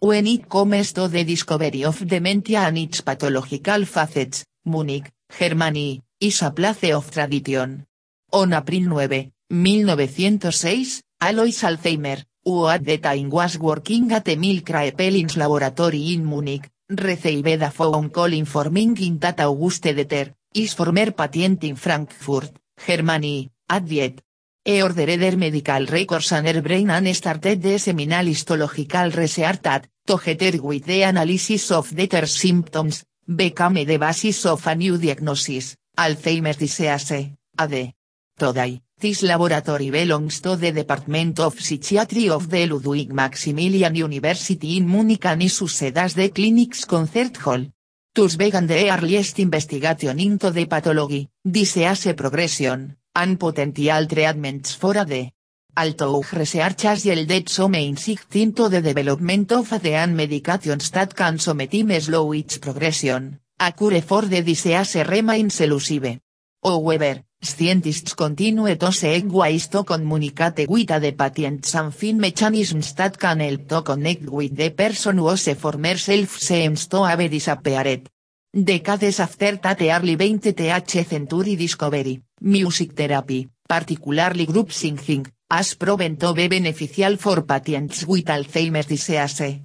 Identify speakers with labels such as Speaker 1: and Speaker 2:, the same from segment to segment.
Speaker 1: When it comes to the discovery of dementia and its pathological facets, Munich, Germany, is a place of tradition. On April 9, 1906, Alois Alzheimer, who at the time was working at Emil Kraepelins laboratory in Munich, received a phone call informing him that Auguste Deter, is former patient in Frankfurt, Germany, at Viet. E ordered medical records and her brain and started the seminal histological research that, together with the analysis of Deter's symptoms, became the basis of a new diagnosis, Alzheimer's disease, AD. Today, this laboratory belongs to the Department of Psychiatry of the Ludwig Maximilian University in Munich and is used as clinic's concert hall. Thus began the earliest investigation into the pathology, disease progression, and potential treatments for AD. Although research has yielded some insight into the development of AD and medications that can sometimes slow its progression, a cure for the disease remains elusive. However, scientists continue to seek ways to communicate with the patients and find mechanisms that can help to connect with the person whose former self seems to have disappeared. Decades after that early 20th century discovery, music therapy, particularly group singing, has proven to be beneficial for patients with Alzheimer's disease.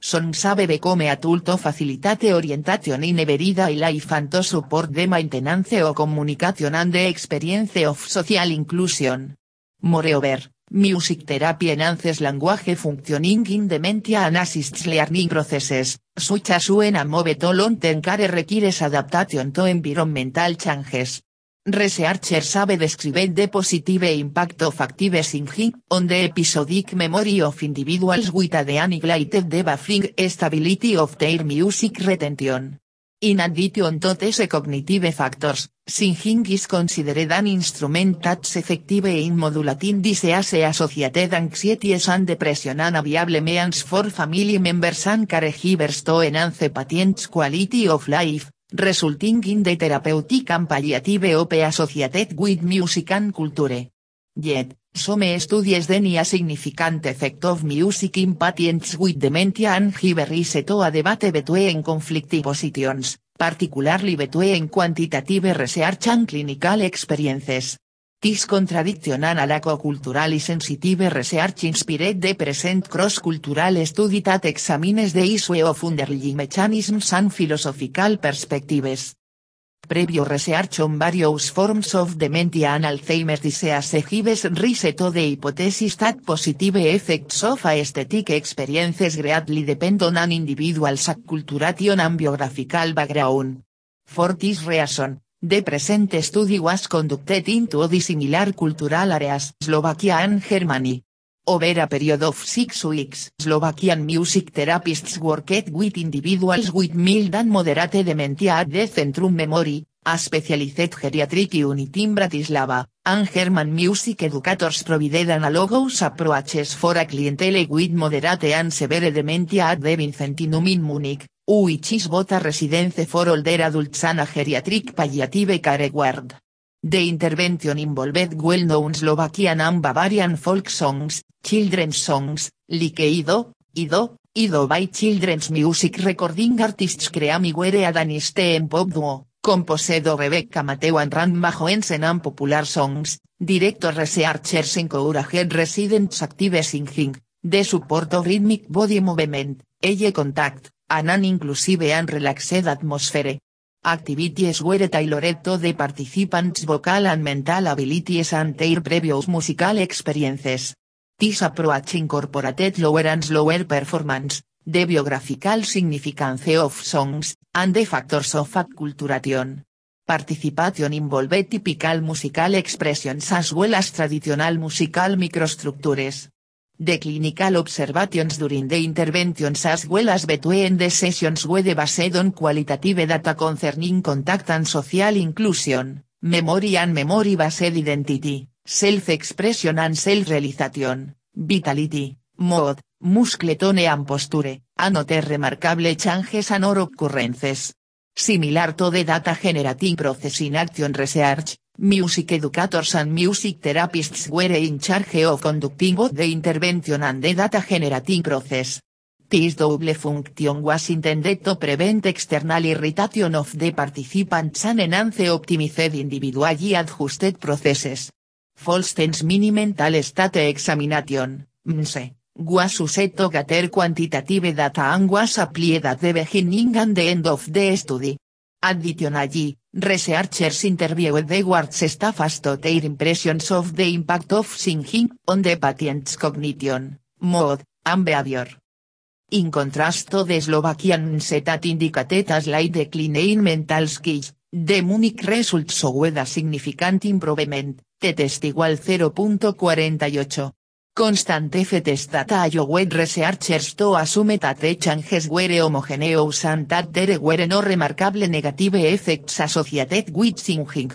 Speaker 1: Songs have become a tool to facilitate orientation in everyday life and to support the maintenance of communication and the experience of social inclusion. Moreover, music therapy enhances language functioning in dementia and assists learning processes, such as when a move to long-term care requires adaptation to environmental changes. Researchers have described the positive impact of active singing on the episodic memory of individuals with a neglected the buffering stability of their music retention. In addition to these cognitive factors, singing is considered an instrument that's effective in modulating disease associated anxieties and depression and viable means for family members and caregivers to enhance patients' quality of life, resulting in the therapeutic and palliative OP associated with music and culture. Yet, some studies deny a significant effect of music in patients with dementia and have rise to a debate between conflicting positions, particularly between quantitative research and clinical experiences. This contradiction and a lack of culturally sensitive research inspired the present cross-cultural study that examines the issue of underlying mechanisms and philosophical perspectives. Previo research on various forms of dementia and Alzheimer's disease gives rise to the hypothesis that positive effects of aesthetic experiences greatly depend on an individual's acculturation and biographical background. For this reason, the present study was conducted in two dissimilar cultural areas, Slovakia and Germany. Over a period of six weeks, Slovakian music therapists worked with individuals with mild and moderate dementia at the Centrum Memory, a specialized geriatric unit in Bratislava, and German music educators provided analogous approaches for a clientele with moderate and severe dementia at the Vincentinum in Munich, which is both a residence for older adults and a geriatric palliative care ward. The intervention involved well-known Slovakian and Bavarian folk songs, children's songs, like Ido, Ido, Ido by children's music recording artists Creamy were a Danish teen pop duo, composed of Rebecca Mateo and Rand Majoensen and popular songs, director researchers encouraged residents active singing, the support of rhythmic body movement, eye contact, and an inclusive and relaxed atmosphere. Activities were tailored to the participants' vocal and mental abilities and their previous musical experiences. This approach incorporated lower and slower performance, the biographical significance of songs, and the factors of acculturation. Participation involved typical musical expressions as well as traditional musical microstructures. The clinical observations during the interventions as well as between the sessions were based on qualitative data concerning contact and social inclusion, memory and memory-based identity, self-expression and self-realization, vitality, mood, muscle tone and posture, and other remarkable changes and or occurrences. Similar to the data generating process in action research, music educators and music therapists were in charge of conducting both the intervention and the data generating process. This double function was intended to prevent external irritation of the participants and enhance optimized individually adjusted processes. Folsten's mini mental state examination, MSE, was used to gather quantitative data and was applied at the beginning and the end of the study. Additionally, researchers interviewed the wards staff as to their impressions of the impact of singing on the patient's cognition, mood, and behavior. In contrast to the Slovakian setat indicated as slight decline in mental skills, the Munich results showed a significant improvement, the test igual 0.48. Constant data allowed researchers to assume that changes were homogeneous and that there were no remarkable negative effects associated with singing.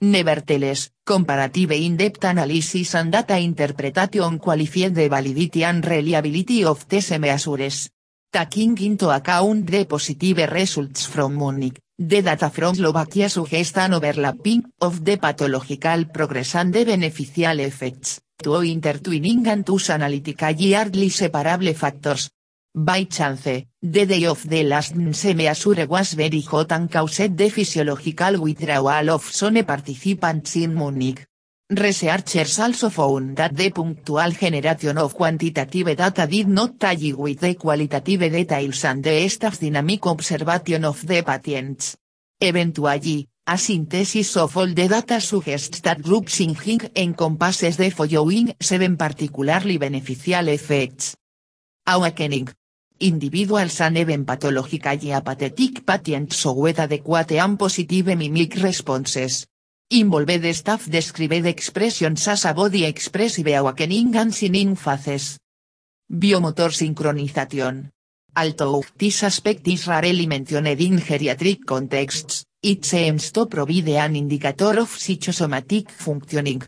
Speaker 1: Nevertheless, comparative in-depth analysis and data interpretation qualified the validity and reliability of these measures. Taking into account the positive results from Munich, the data from Slovakia suggest an overlapping of the pathological progress and the beneficial effects to intertwining and two analytically hardly separable factors. By chance, the day of the last measure was very hot and caused the physiological withdrawal of some participants in Munich. Researchers also found that the punctual generation of quantitative data did not tally with the qualitative details and the staff's dynamic observation of the patients. Eventually, a synthesis of all the data suggests that group singing encompasses the following seven particularly beneficial effects. Awakening. Individuals and even pathologically apathetic patients showed adequate and positive mimic responses. Involved staff described expressions as a body expressive awakening and singing phases. Biomotor synchronization. Although this aspect is rarely mentioned in geriatric contexts, it seems to provide an indicator of psychosomatic functioning.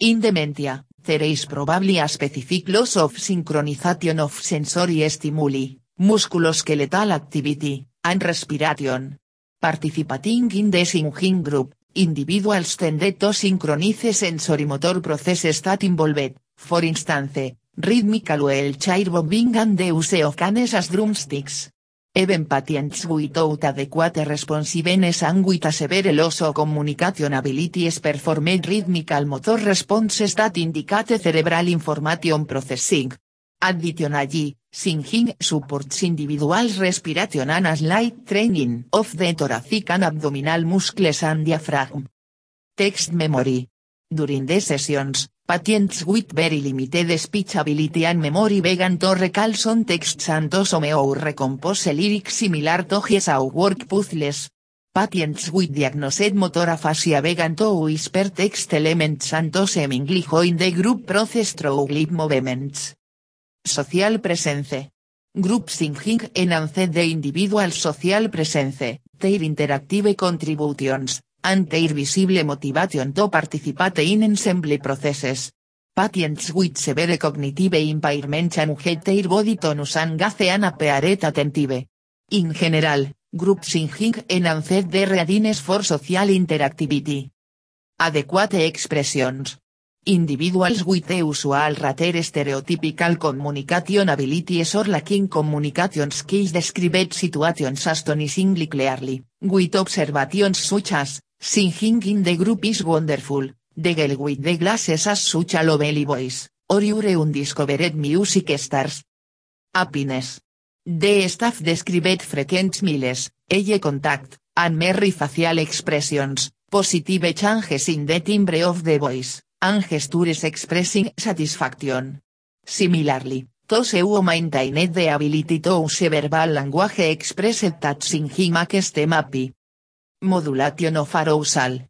Speaker 1: In dementia, there is probably a specific loss of synchronization of sensory stimuli, musculoskeletal activity, and respiration. Participating in the singing group, individuals tend to synchronize sensorimotor processes that involved, for instance, rhythmical well chair bobbing and the use of canes as drumsticks. Even patients without adequate responsiveness and with a severe loss of communication abilities performed rhythmical motor responses that indicate cerebral information processing. Additionally, singing supports individual respiration and a slight training of the thoracic and abdominal muscles and diaphragm. Text memory. During the sessions, patients with very limited speech ability and memory began to recall some texts and some or recompose lyrics similar to his or work puzzles. Patients with diagnosed motor aphasia began to whisper text elements and to seemingly join the group process through lip movements. Social presence. Group singing enhanced the individual social presence, their interactive contributions, and their visible motivation to participate in ensemble processes. Patients with severe cognitive impairment changed their body tonus and gaze and attentive. In general, group singing enhanced the readiness for social interactivity. Adequate expressions. Individuals with the usual rater stereotypical communication abilities or lacking communication skills described situations astonishingly clearly, with observations such as, Singing in the group is wonderful, the girl with the glasses has such a lovely voice, or your undiscovered music stars. Happiness. The staff described frequent smiles, eye contact, and merry facial expressions, positive changes in the timbre of the voice, and gestures expressing satisfaction. Similarly, those who maintained the ability to use verbal language expressed that singing makes them happy. Modulation of arousal.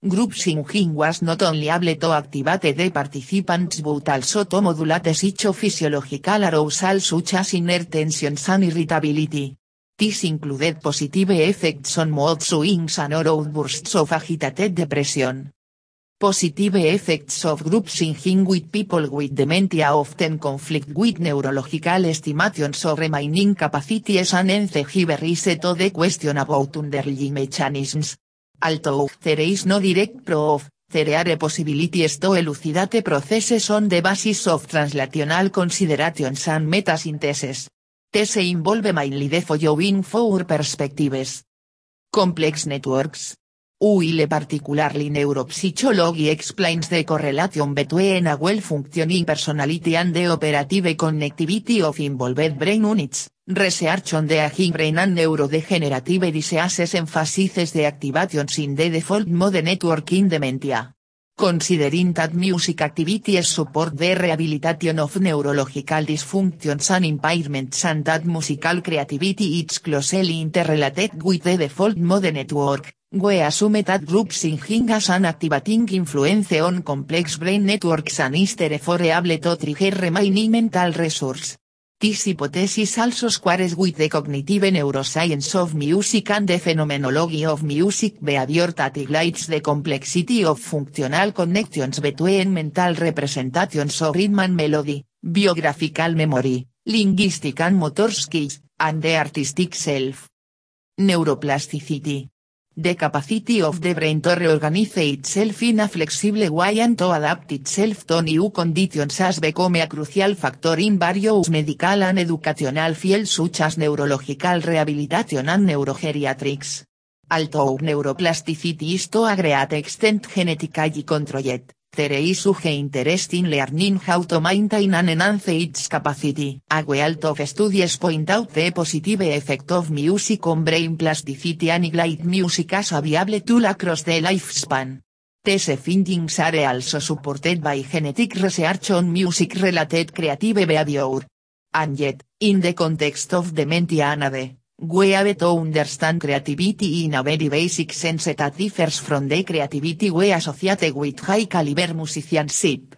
Speaker 1: Group singing was not only able to activate the participants but also to modulate psychophysiological arousal such as inner tensions and irritability. This included positive effects on mood swings and or outbursts of agitated depression. Positive effects of group singing with people with dementia often conflict with neurological estimations of remaining capacities and enzegive rise to the question about underlying mechanisms. Although there is no direct proof, there are possibilities to elucidate processes on the basis of translational considerations and metasynthesis. Tese involve mainly the following four perspectives. Complex networks. Uile particularly neuropsychology explains the correlation between a well-functioning personality and the operative connectivity of involved brain units. Research on the aging brain and neurodegenerative diseases emphasizes the activations in the default mode network in dementia. Considering that music activities support the rehabilitation of neurological dysfunctions and impairments and that musical creativity is closely interrelated with the default mode network, we assume that group singing has an activating influence on complex brain networks and is therefore able to trigger remaining mental resource. This hypothesis also squares with the cognitive neuroscience of music and the phenomenology of music behavior that highlights the complexity of functional connections between mental representations of rhythm and melody, biographical memory, linguistic and motor skills, and the artistic self. Neuroplasticity the capacity of the brain to reorganize itself in a flexible way and to adapt itself to new conditions has become a crucial factor in various medical and educational fields such as neurological rehabilitation and neurogeriatrics. Although neuroplasticity is to a great extent genetically controlled, there is huge in learning how to maintain and enhance its capacity. A wealth of studies point out the positive effect of music on brain plasticity and glide music as a viable tool across the lifespan. These findings are also supported by genetic research on music-related creative behavior. And yet, in the context of dementia and AD, we have to understand creativity in a very basic sense that differs from the creativity we associate with high caliber musicianship.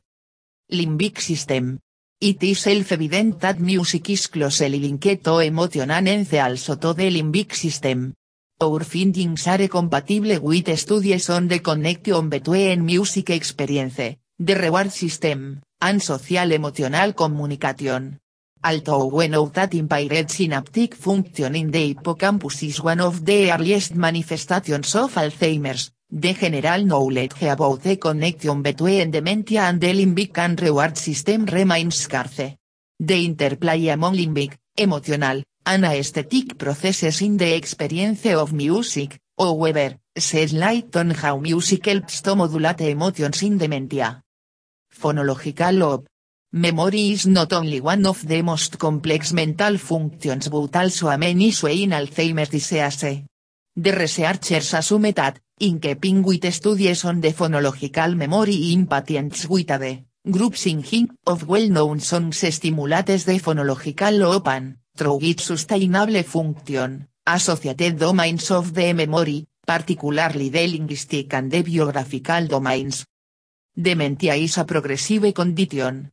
Speaker 1: Limbic system. It is self-evident that music is closely linked to emotion and also to the limbic system. Our findings are compatible with studies on the connection between music experience, the reward system, and social emotional communication. Although we know that impaired synaptic function in the hippocampus is one of the earliest manifestations of Alzheimer's, the general knowledge about the connection between dementia and the limbic and reward system remains scarce. The interplay among limbic, emotional, and aesthetic processes in the experience of music, however, sheds light on how music helps to modulate emotions in dementia. Phonological lobe Memory is not only one of the most complex mental functions but also a main issue in Alzheimer's disease. The researchers assume that, in keeping with studies on the phonological memory in patients with AD, group singing of well-known songs stimulates the phonological and, through its sustainable function, associated domains of the memory, particularly the linguistic and the biographical domains. Dementia is a progressive condition,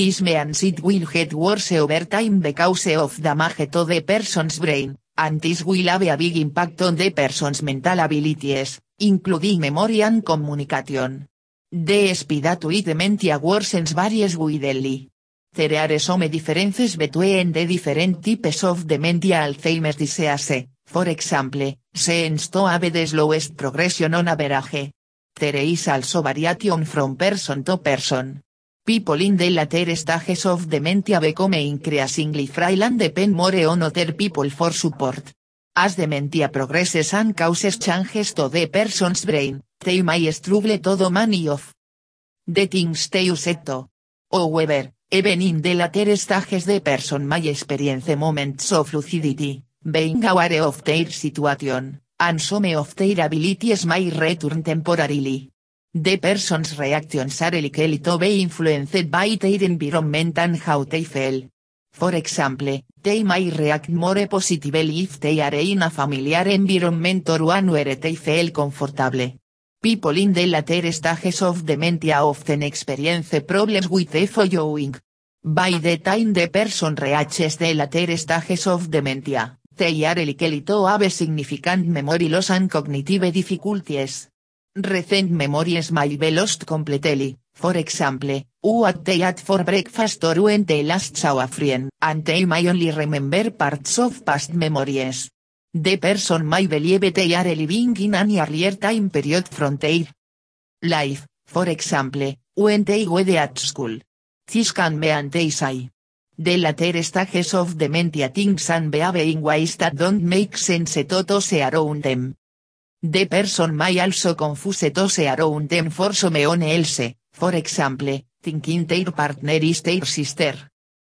Speaker 1: This means will get worse over time because of damage to the person's brain, and this will have a big impact on the person's mental abilities, including memory and communication. The speed at which dementia worsens varies widely. There are some differences between the different types of dementia Alzheimer's disease, for example, seems to have the slowest progression on average. There is also variation from person to person. People in the later stages of dementia become increasingly frail and depend more on other people for support. As dementia progresses and causes changes to the person's brain, they may struggle to many of the things they used to. However, even in the later stages the person may experience moments of lucidity, being aware of their situation, and some of their abilities may return temporarily. The person's reactions are likely to be influenced by their environment and how they feel. For example, they may react more positively if they are in a familiar environment or one where they feel comfortable. People in the later stages of dementia often experience problems with the following. By the time the person reaches the later stages of dementia, they are likely to have significant memory loss and cognitive difficulties. Recent memories may be lost completely, for example, what they ate for breakfast or when they last saw a friend, and they may only remember parts of past memories. The person may believe they are living in an earlier time period from life, for example, when they were at school. This can be anti The later stages of dementia things and behave in ways that don't make sense to those around them. The person may also confuse those around them for someone else, for example, thinking their partner is their sister.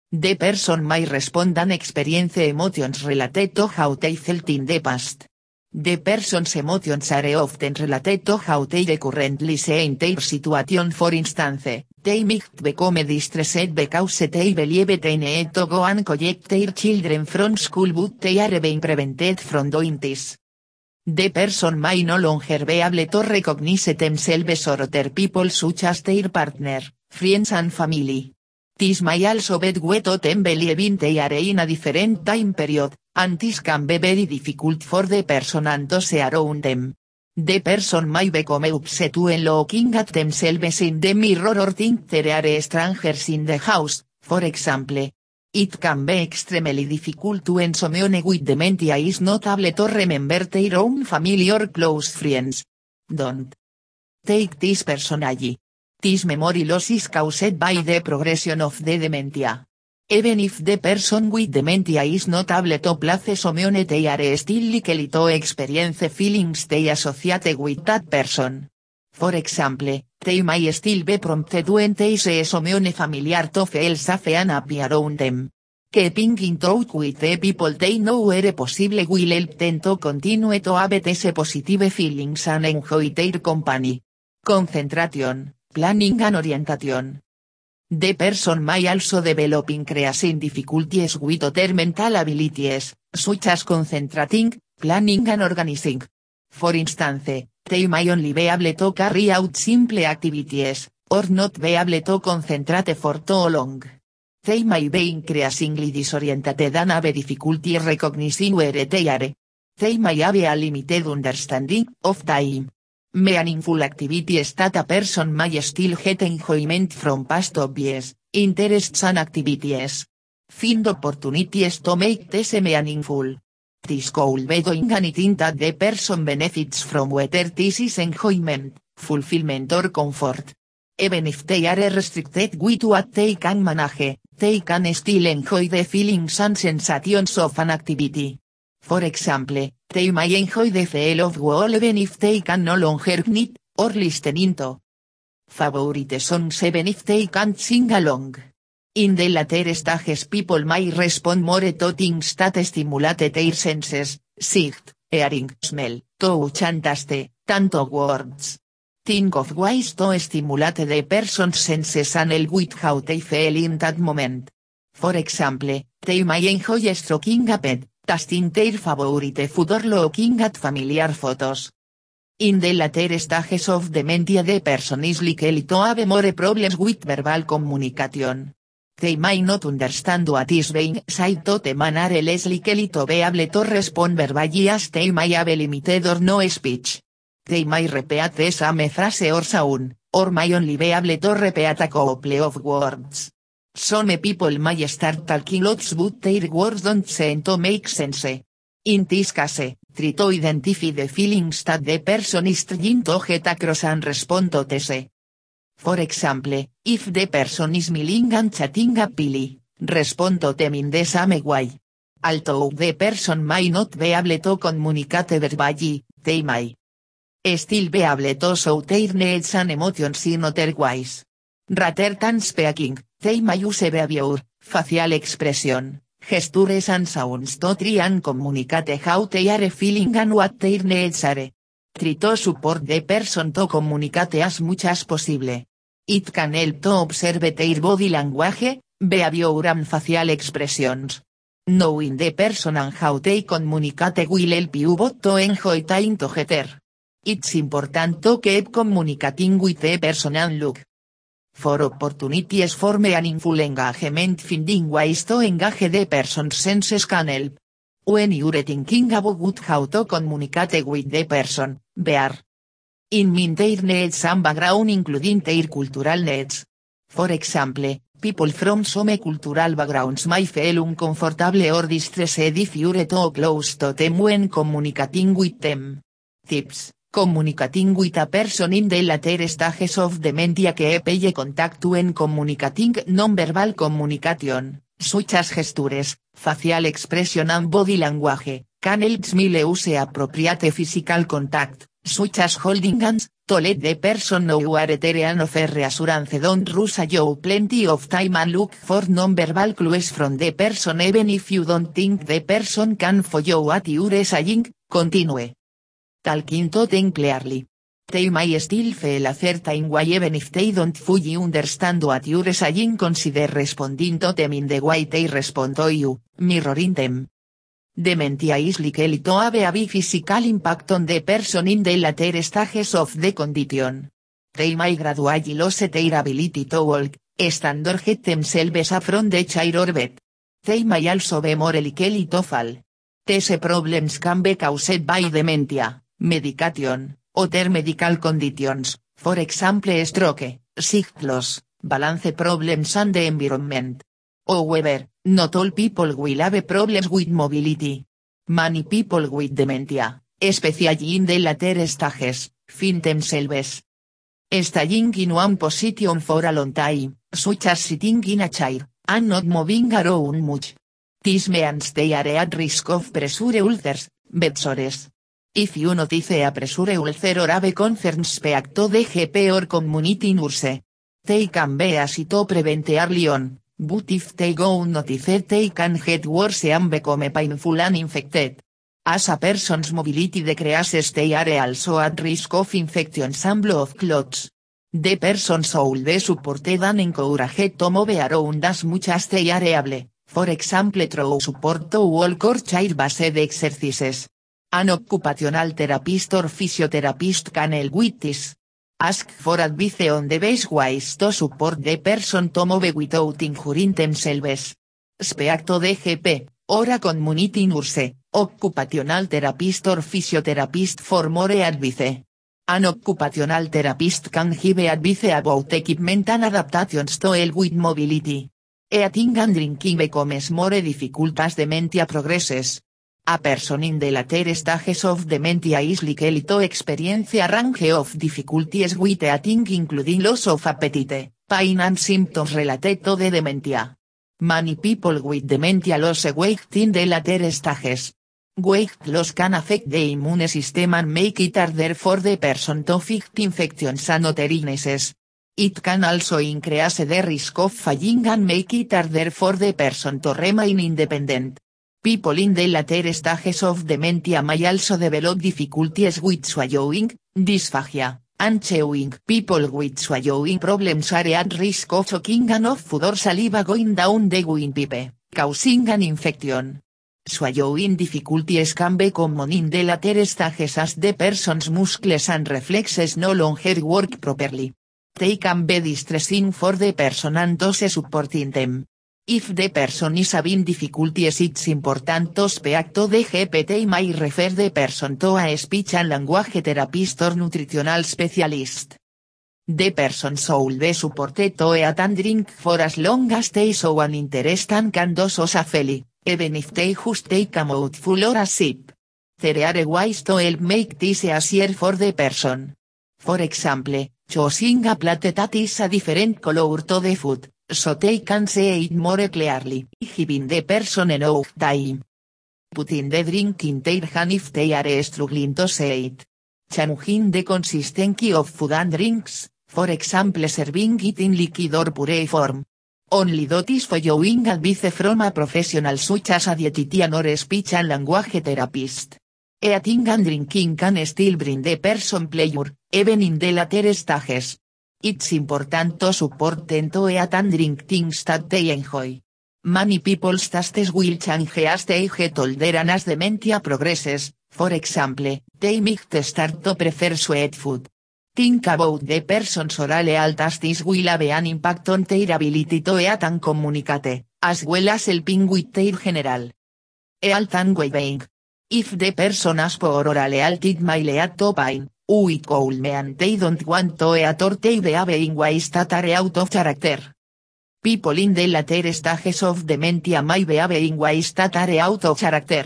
Speaker 1: The person may respond and experience emotions related to how they felt in the past. The person's emotions are often related to how they currently see in their situation for instance, they might become distressed because they believe they need to go and collect their children from school but they are being prevented from doing this. The person may no longer be able to recognize themselves or other people such as their partner, friends and family. This may also be due to them believing they are in a different time period, and this can be very difficult for the person and those around them. The person may become upset when looking at themselves in the mirror or think there are strangers in the house, for example. It can be extremely difficult when someone with dementia is not able to remember their own family or close friends. Don't take this personally. This memory loss is caused by the progression of the dementia. Even if the person with dementia is not able to place someone they are still likely to experience feelings they associate with that person. For example, they may still be prompted when they see someone familiar to feel safe and happy around them. Keeping in touch with the people they know where possible will help them to continue to have these positive feelings and enjoy their company. Concentration planning and orientation. The person may also develop increasing difficulties with other mental abilities, such as concentrating, planning and organizing. For instance, they may only be able to carry out simple activities, or not be able to concentrate for too long. They may be increasingly disoriented and have difficulty recognizing where they are. They may have a limited understanding of time. Meaningful activities that a person may still get enjoyment from past obvious, interests and activities. Find opportunities to make this meaningful. This could be doing anything that the person benefits from whether this is enjoyment, fulfillment or comfort. Even if they are restricted with what they can manage, they can still enjoy the feelings and sensations of an activity. For example, they may enjoy the feel of wall even if they can no longer knit, or listening to favorite songs even if they can't sing along. In the later stages people may respond more to things that stimulate their senses, sight, hearing, smell, touch and taste, tanto words. Think of ways to stimulate the person's senses and el with how they feel in that moment. For example, they may enjoy stroking a pet, tasting their favorite food or looking at familiar photos. In the later stages of dementia the person is likely to have more problems with verbal communication. They may not understand what is being said to them and are less likely to be able to may have limited or no speech. They may repeat the same or sound, or may only be able to repeat a couple of words. Some people may start talking lots but their words don't seem to make sense. In this case, try to identify the feelings that the person is trying to get across and respond to. For example, if the person is smiling and chatting happily, respond to them in the same way. Although the person may not be able to communicate verbally, they may still be able to show their needs and emotions in other ways. Rather than speaking, they may use behavior, facial expression, gestures and sounds to try and communicate how they are feeling and what their needs are. Try to support the person to communicate as much as possible. It can help to observe their body language, behavior and facial expressions. Knowing the person and how they communicate will help you both to enjoy time together. It's important to keep communicating with the person and look for opportunities for meaningful engagement finding ways to engage the person's senses can help. When you're thinking about how to communicate with the person, bear in their needs and background including their cultural needs. For example, people from some cultural backgrounds may feel uncomfortable or distressed if you're too close to them when communicating with them. Tips Communicating with a person in the later stages of dementia que pay contact when communicating non-verbal communication, such as gestures, facial expression and body language, can help smile use appropriate physical contact, such as holding hands, to let the person know you are there and offer reassurance don't rush you plenty of time and look for non-verbal clues from the person even if you don't think the person can follow what you're saying, continue. Talking to them clearly. They may still feel a certain way even if they don't fully understand what you're saying consider responding to them in the way they respond to you, mirroring them. Dementia is likely to have a physical impact on the person in the later stages of the condition. They may gradually lose their ability to walk, stand or get themselves up from the chair or bed. They may also be more likely to fall. These problems can be caused by dementia, medication, other medical conditions, for example stroke, sight loss, balance problems and the environment. However, not all people will have problems with mobility. Many people with dementia, especially in the later stages, find themselves staying in one position for a long time, such as sitting in a chair, and not moving around much. This means they are at risk of pressure ulcers, bed sores. If you notice a pressure ulcer or have concerns speak to the GP or community nurse. They can be easy to prevent early but if they go unnoticed they can get worse and become painful and infected. As a person's mobility decreases they are also at risk of infections and blood clots. The person should be supported and encouraged to move around as much as they are able, for example through support to walk or chair-based exercises. An occupational therapist or physiotherapist can help with this. Ask for advice on the best ways to support the person to move without injuring themselves. Speak to the GP, or a community nurse, occupational therapist or physiotherapist for more advice. An occupational therapist can give advice about equipment and adaptations to help with mobility. Eating and drinking becomes more difficult as dementia progresses. A person in the later stages of dementia is likely to experience a range of difficulties with eating including loss of appetite, pain and symptoms related to the dementia. Many people with dementia lose weight in the later stages. Weight loss can affect the immune system and make it harder for the person to fight infections and other illnesses. It can also increase the risk of falling and make it harder for the person to remain independent. People in the later stages of dementia may also develop difficulties with swallowing, dysphagia, and chewing. People with swallowing problems are at risk of choking and of food or saliva going down the windpipe, causing an infection. Swallowing difficulties can be common in the later stages as the person's muscles and reflexes no longer work properly. They can be distressing for the person and those supporting them. If the person is having difficulties it's important to speak to the GPT may refer the person to a speech and language therapist or nutritional specialist. The person should be supported to eat and drink for as long as they show an interest and can do so safely, even if they just take a mouthful or a sip. There are ways to help make this easier for the person. For example, choosing a plate that is a different color to the food, so they can see it more clearly, giving the person enough time. Putting the drink in their hand if they are struggling to see it. Changing the consistency of food and drinks, for example serving it in liquid or puree form. Only dotis following advice from a professional such as a dietitian or speech and language therapist. Eating and drinking can still bring the person pleasure, even in the later stages. It's important to support them to eat and drink things that they enjoy. Many people's tastes will change as they get older and as dementia progresses, for example, they might start to prefer sweet food. Think about the person's oral this will have an impact on their ability to eat and communicate, as well as helping with their general health and well-being. If the person has poor oral health it may lead to pain, We could mean they don't want to eat or they behave in ways that are out of character. People in the later stages of dementia may behave in ways that are out of character.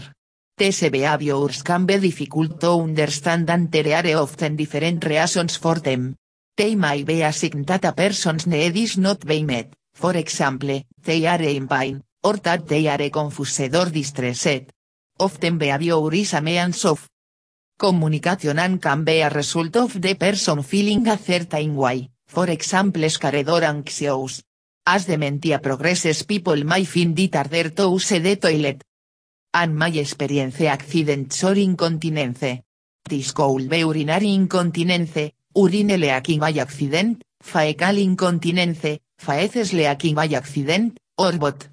Speaker 1: These behaviors can be difficult to understand and there are often different reasons for them. They may be a sign that a person's need is not being met, for example, they are in pain, or that they are confused or distressed. Often behavior is a means of communication and can be a result of the person feeling a certain way, for example scared or anxious. As dementia progresses people may find it harder to use the toilet. And my experience accidents or incontinence. This could be urinary incontinence, urine leaking by accident, fecal incontinence, faeces leaking by accident, or both.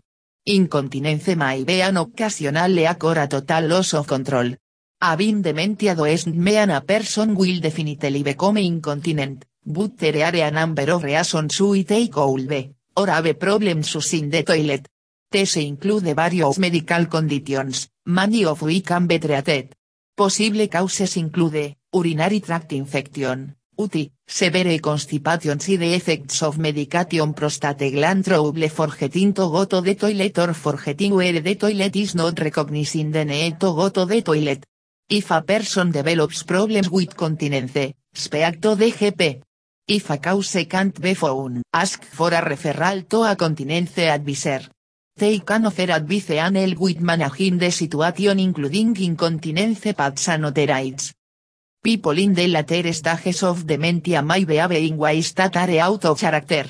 Speaker 1: Incontinence may be an occasional leak or a total loss of control. Having dementia doesn't mean a person will definitely become incontinent, but there are a number of reasons why they could or have problems using the toilet. These include various medical conditions, many of which can be treated. Possible causes include, urinary tract infection, UTI, severe constipation y the effects of medication prostate gland trouble forgetting to go to the toilet or forgetting where the toilet is not recognizing the need to go to the toilet. If a person develops problems with continence, speak to the GP. If a cause can't be found, ask for a referral to a continence advisor. They can offer advice and help with managing the situation including incontinence pads and other People in the later stages of dementia may behave in ways that are out of character.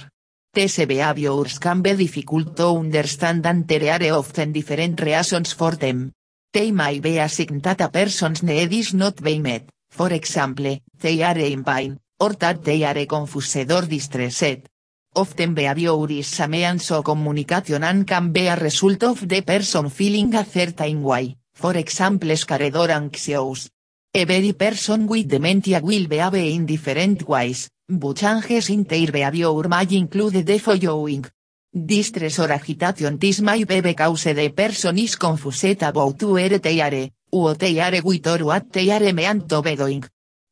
Speaker 1: These behaviors can be difficult to understand and there are often different reasons for them. They may be a sign that a person's need is not being met, for example, they are in pain, or that they are confused or distressed. Often behaviors a means of communication and can be a result of the person feeling a certain way, for example scared or anxious. Every person with dementia will behave in different ways, but changes in their behavior may include the following. Distress or agitation this may be because the person is confused about where they are, what they are with or what they are meant to be.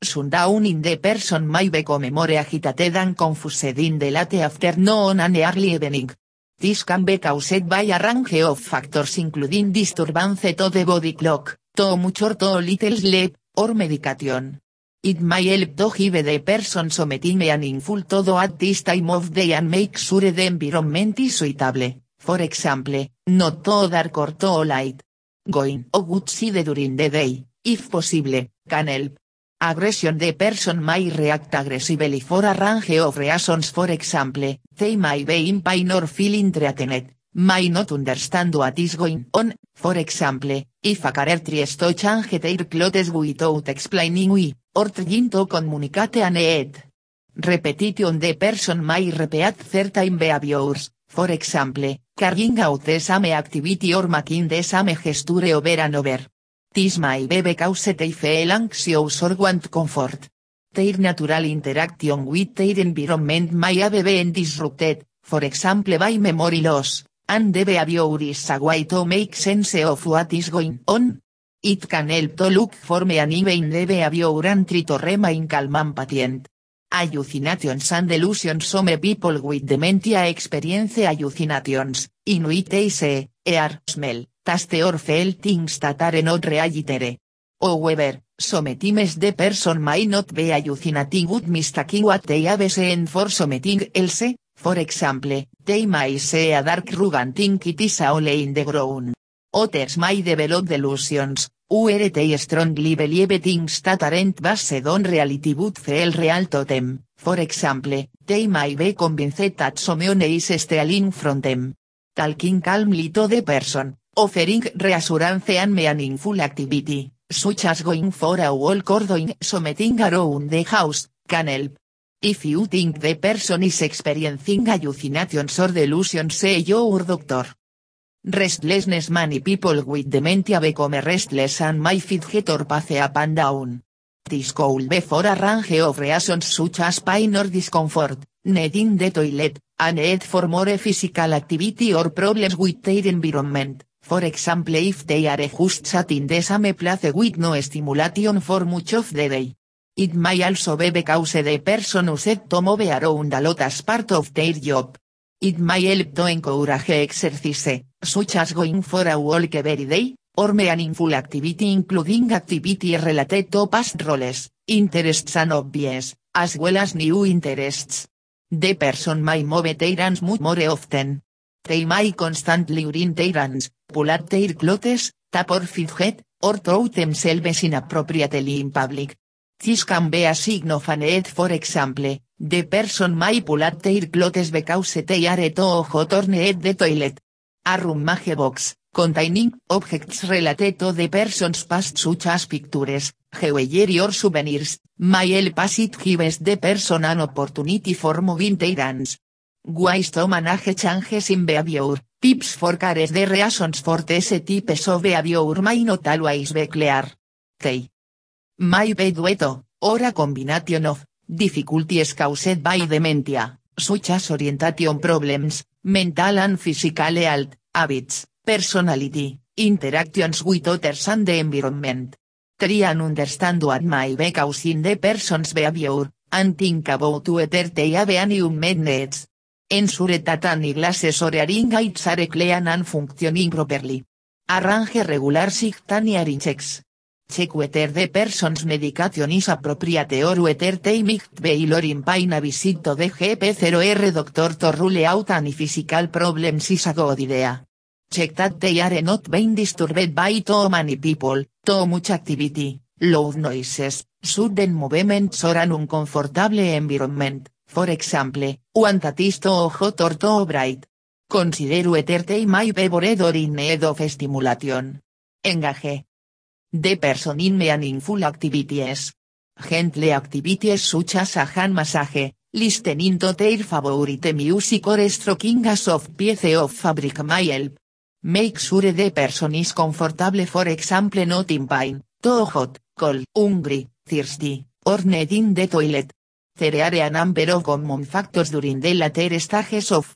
Speaker 1: Sundown in the person may become more agitated and confused in the late afternoon and early evening. This can be caused by a range of factors including disturbance to the body clock, too much or too little sleep, or medication. It may help to give the person something meaningful to do at this time of day and make sure the environment is suitable, for example, not too dark or too light. Going outside during the day, if possible, can help. Aggression The person may react aggressively for a range of reasons. For example, they may be in pain or feeling threatened, may not understand what is going on, for example, if a carer tries to change their clothes without explaining why, or trying to communicate a need. Repetition the person may repeat certain behaviors, for example, carrying out the same activity or making the same gesture over and over. This may be because they feel anxious or want comfort. Their natural interaction with their environment may have been disrupted, for example by memory loss, and the behavior is a way to make sense of what is going on. It can help to look for in the behavior and try to remain calm patient. Hallucinations and delusions Some people with dementia experience hallucinations, in which they see, hear, smell, taste or feel things that are not reality. However, sometimes the person may not be hallucinating but mistaking what they have seen for something else, for example, they may see a dark rug and think it is hole in the ground. Others may develop delusions, where strongly believe things that aren't based on reality but feel real to them, for example, they may be convinced that someone is stealing from them. Talking calmly to the person, offering reassurance and meaningful activity, such as going for a walk or doing something around the house, can help. If you think the person is experiencing hallucinations or delusions say your doctor. Restlessness Many people with dementia become restless and may or pace up and down. This could be for a range of reasons such as pain or discomfort, needing the toilet, a need for more physical activity or problems with their environment, for example if they are just sat in the same place with no stimulation for much of the day. It may also be because the person used to move around a lot as part of their job. It may help to encourage exercise, such as going for a walk every day, or meaningful activity including activity related to past roles, interests and hobbies, as well as new interests. The person may move their hands much more often. They may constantly urine their hands, pull at their clothes, tap or fidget, or throw themselves inappropriately in public. This can be a sign of a need for example, the person may pull at their clothes because they are too hot or need the toilet. A rummage box, containing objects related to the person's past such as pictures, jewelry or souvenirs, may help as it gives the person an opportunity for moving their hands. Ways to manage changes in behavior, tips for cares the reasons for these types of behavior may not always be clear. They may be due to, or combination of, difficulties caused by dementia, such as orientation problems, mental and physical health, habits, personality, interactions with others and the environment. Try and understand what may be causing the person's behavior, and think about whether they have any unmet needs. Ensure that any glasses or hearing aids are clean and functioning properly. Arrange regular sick checks. Check whether the person's medication is appropriate or whether they might be in pain a visit to the GP0R doctor to rule out any physical problems is a good idea. Check that they are not being disturbed by too many people, too much activity, loud noises, sudden movements or an uncomfortable environment, for example, one that is too hot or too bright. Consider whether they may be bored or in need of stimulation. Engage. The person in meaningful activities. Gentle activities such as a hand massage, listening to their favorite music or stroking a soft piece of fabric may help. Make sure the person is comfortable for example not in pain, too hot, cold, hungry, thirsty, or needing the toilet. There are a number of common factors during the later stages of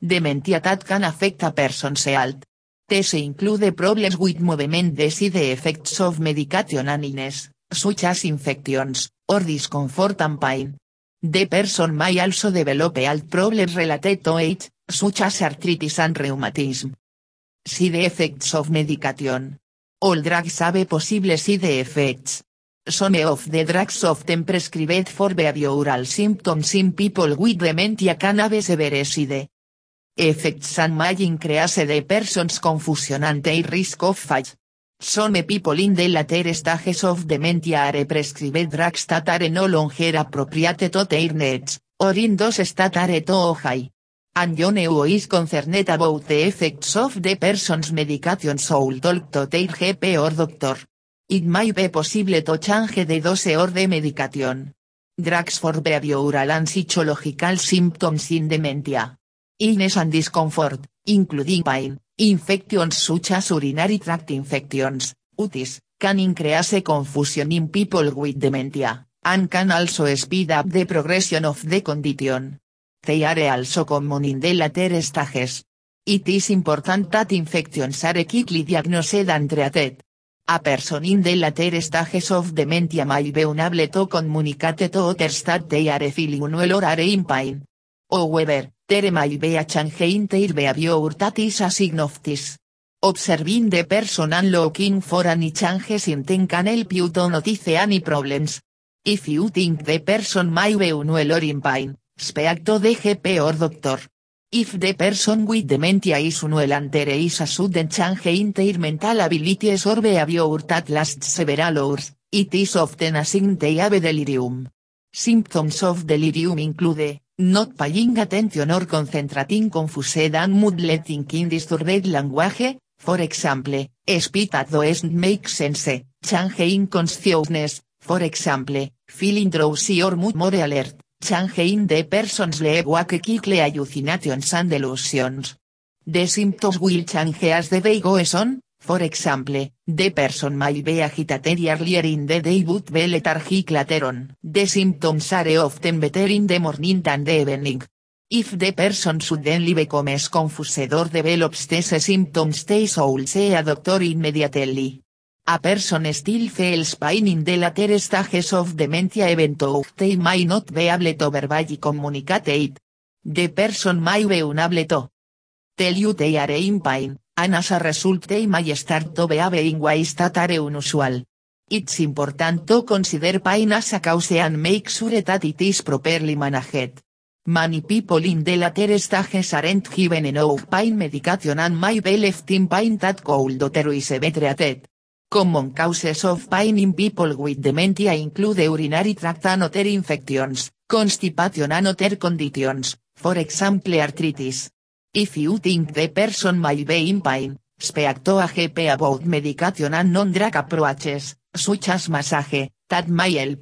Speaker 1: dementia that can affect a person's health. These include problems with movement the effects of medication and such as infections, or discomfort and pain. The person may also develop health problems related to age, such as arthritis and rheumatism. Side effects of medication. All drugs have possible side effects. Some of the drugs often prescribed for behavioral symptoms in people with dementia can have severe side effects and may increase the person's confusion and their risk of fall. Some people in the later stages of dementia are prescribed drugs that no longer appropriate to their needs, or in those that are too high and John is concerned about the effects of the person's medication so talk to their GP or doctor. It may be possible to change the dose or the medication. Drugs for behavioral and psychological symptoms in dementia. Illness and discomfort, including pain, infections such as urinary tract infections, UTIs, can increase confusion in people with dementia, and can also speed up the progression of the condition. They are also common in the later stages. It is important that infections are quickly diagnosed and treated. A person in the later stages of dementia may be unable to communicate to others that they are feeling well or are in pain. However, there may be a change in their behavior that is a sign of this. Observing person looking for any changes in them can help you to notice any problems. If you think the person may be unwell or in pain, Speak to the GP or doctor. If the person with dementia is unwell and there is a sudden change in their mental abilities or behavior that lasts several hours, it is often a sign they delirium. Symptoms of delirium include, not paying attention or concentrating confused and moodle thinking disturbed language, for example, speech that doesn't make sense, change in consciousness, for example, feeling drowsy or mood more alert, change in the person's sleepwalk quickly hallucinations and delusions. The symptoms will change as the day goes on, for example, the person may be agitated earlier in the day but be lethargic later on. The symptoms are often better in the morning than the evening. If the person suddenly becomes confused or develops these symptoms they should see a doctor immediately. A person still feels pain in the later stages of dementia even though they may not be able to verbally communicate it. The person may be unable to tell you they are in pain, and as a result they may start to behave in ways that are unusual. It's important to consider pain as a cause and make sure that it is properly managed. Many people in the stages aren't given enough pain medication and may be left in pain that could otherwise be. Common causes of pain in people with dementia include urinary tract and other infections, constipation and other conditions, for example arthritis. If you think the person might be in pain, speak to a GP about medication and non-drug approaches, such as massage, that may help.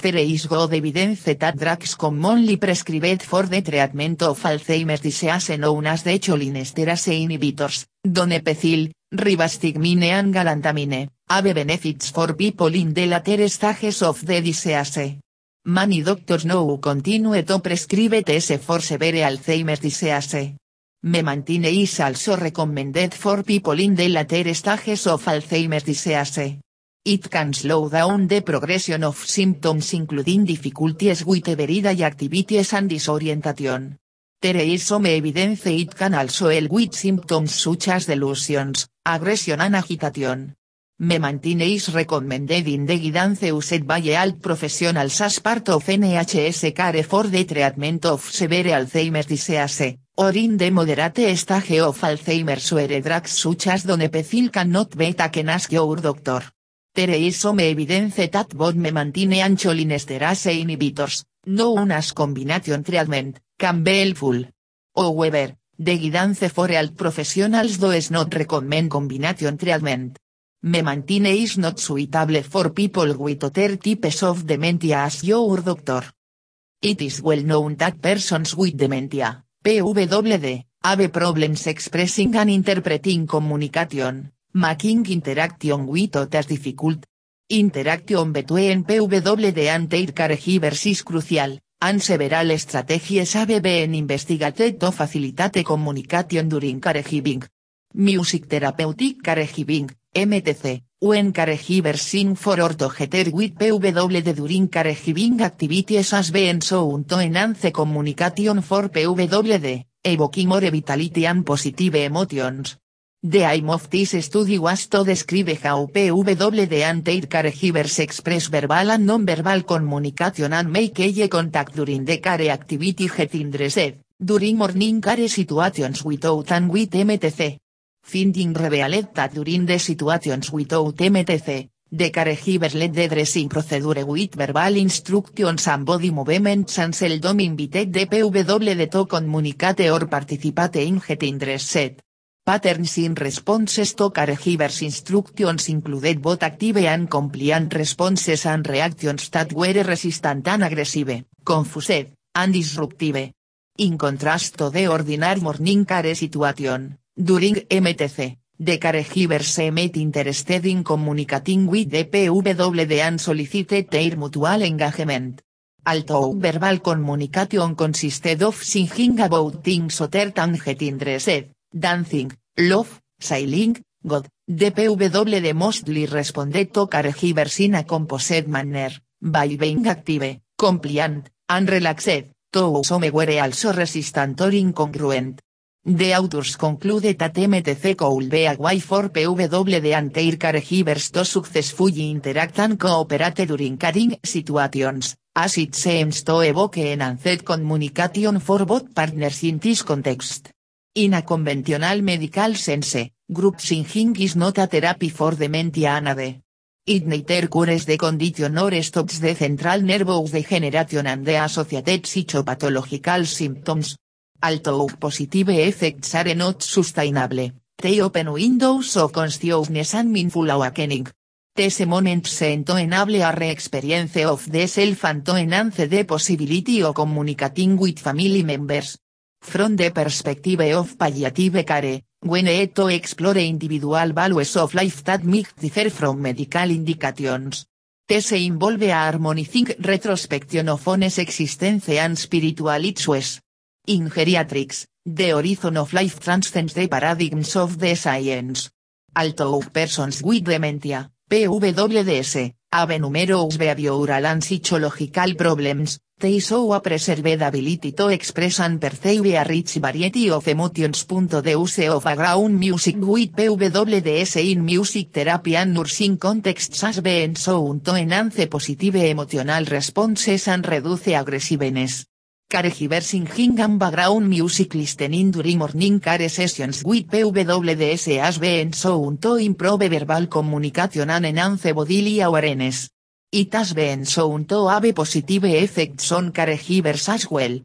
Speaker 1: There is good evidence that drugs commonly prescribed for the treatment of Alzheimer's disease known as the cholinesterase inhibitors, donepezil, ribastigmine and galantamine, have benefits for people in the later stages of the disease. Many doctors now continue to prescribe TS for severe Alzheimer's disease. Memantine is also recommended for people in the later stages of Alzheimer's disease. It can slow down the progression of symptoms including difficulties with everyday activities and disorientation. There is some evidence it can also help with symptoms such as delusions, aggression and agitation. Memantine is recommended in the guidance used by health professionals as part of NHS care for the treatment of severe Alzheimer's disease, or in the moderate stage of Alzheimer's where drugs such as donepezil cannot be taken as your doctor. There is some evidence that both memantine and cholinesterase inhibitors, known as combination treatment, can be helpful. However, the guidance for health professionals does not recommend combination treatment. Memantine is not suitable for people with other types of dementia as your doctor. It is well known that persons with dementia, PWD, have problems expressing and interpreting communication, making interaction with others difficult. Interaction between PWD and their caregivers is crucial, and several strategies have been investigated to facilitate communication during caregiving. Music Therapeutic Caregiving, MTC, when caregivers sing for or together with PWD during caregiving activities has been shown to enhance communication for PWD, evoking more vitality and positive emotions. The aim of this study was to describe how PWD and their caregivers express verbal and non-verbal communication and make eye contact during the care activity getting dressed, during morning care situations without and with MTC. Finding revealed that during the situations without MTC, the caregivers led the dressing procedure with verbal instructions and body movements and seldom invited the PWD to communicate or participate in getting dressed. Patterns in responses to caregivers instructions included both active and compliant responses and reactions that were resistant and aggressive, confused, and disruptive. In contrast to the ordinary morning care situation, during MTC, the caregivers seemed interested in communicating with the PWD and solicited their mutual engagement. Although verbal communication consisted of singing about things other than getting dressed, dancing, love, sailing, God, the PWD mostly responded to caregivers in a composed manner, by being active, compliant, and relaxed, though some were also resistant or incongruent. The authors conclude that MTC could be a way for and their caregivers to successfully interact and cooperate during caring situations, as it seems to evoke enhanced communication for both partners in this context. In a conventional medical sense, group singing is not a therapy for dementia and AD. It neither cures the condition nor stops the central nervous degeneration and the associated psychopathological symptoms. Although positive effects are not sustainable, they open windows of consciousness and mindful awakening. These moments to enable a re-experience of the self and to enhance the possibility of communicating with family members. From the perspective of palliative care, when it to explore individual values of life that might differ from medical indications. These involve a harmonizing retrospection of one's existence and spiritual issues. In geriatrics, the horizon of life transcends the paradigms of the science. Although persons with dementia, PWDS, have numerous behavioral and psychological problems, they show a preserved ability to express and perceive a rich variety of emotions. The use of background music with PWDS in music therapy and nursing contexts has been shown to enhance positive emotional responses and reduce aggressiveness. Singing and background music listening during morning care sessions with PWDS has been shown to improve verbal communication and enhance bodily awareness. It has been shown to have positive effects on caregivers as well.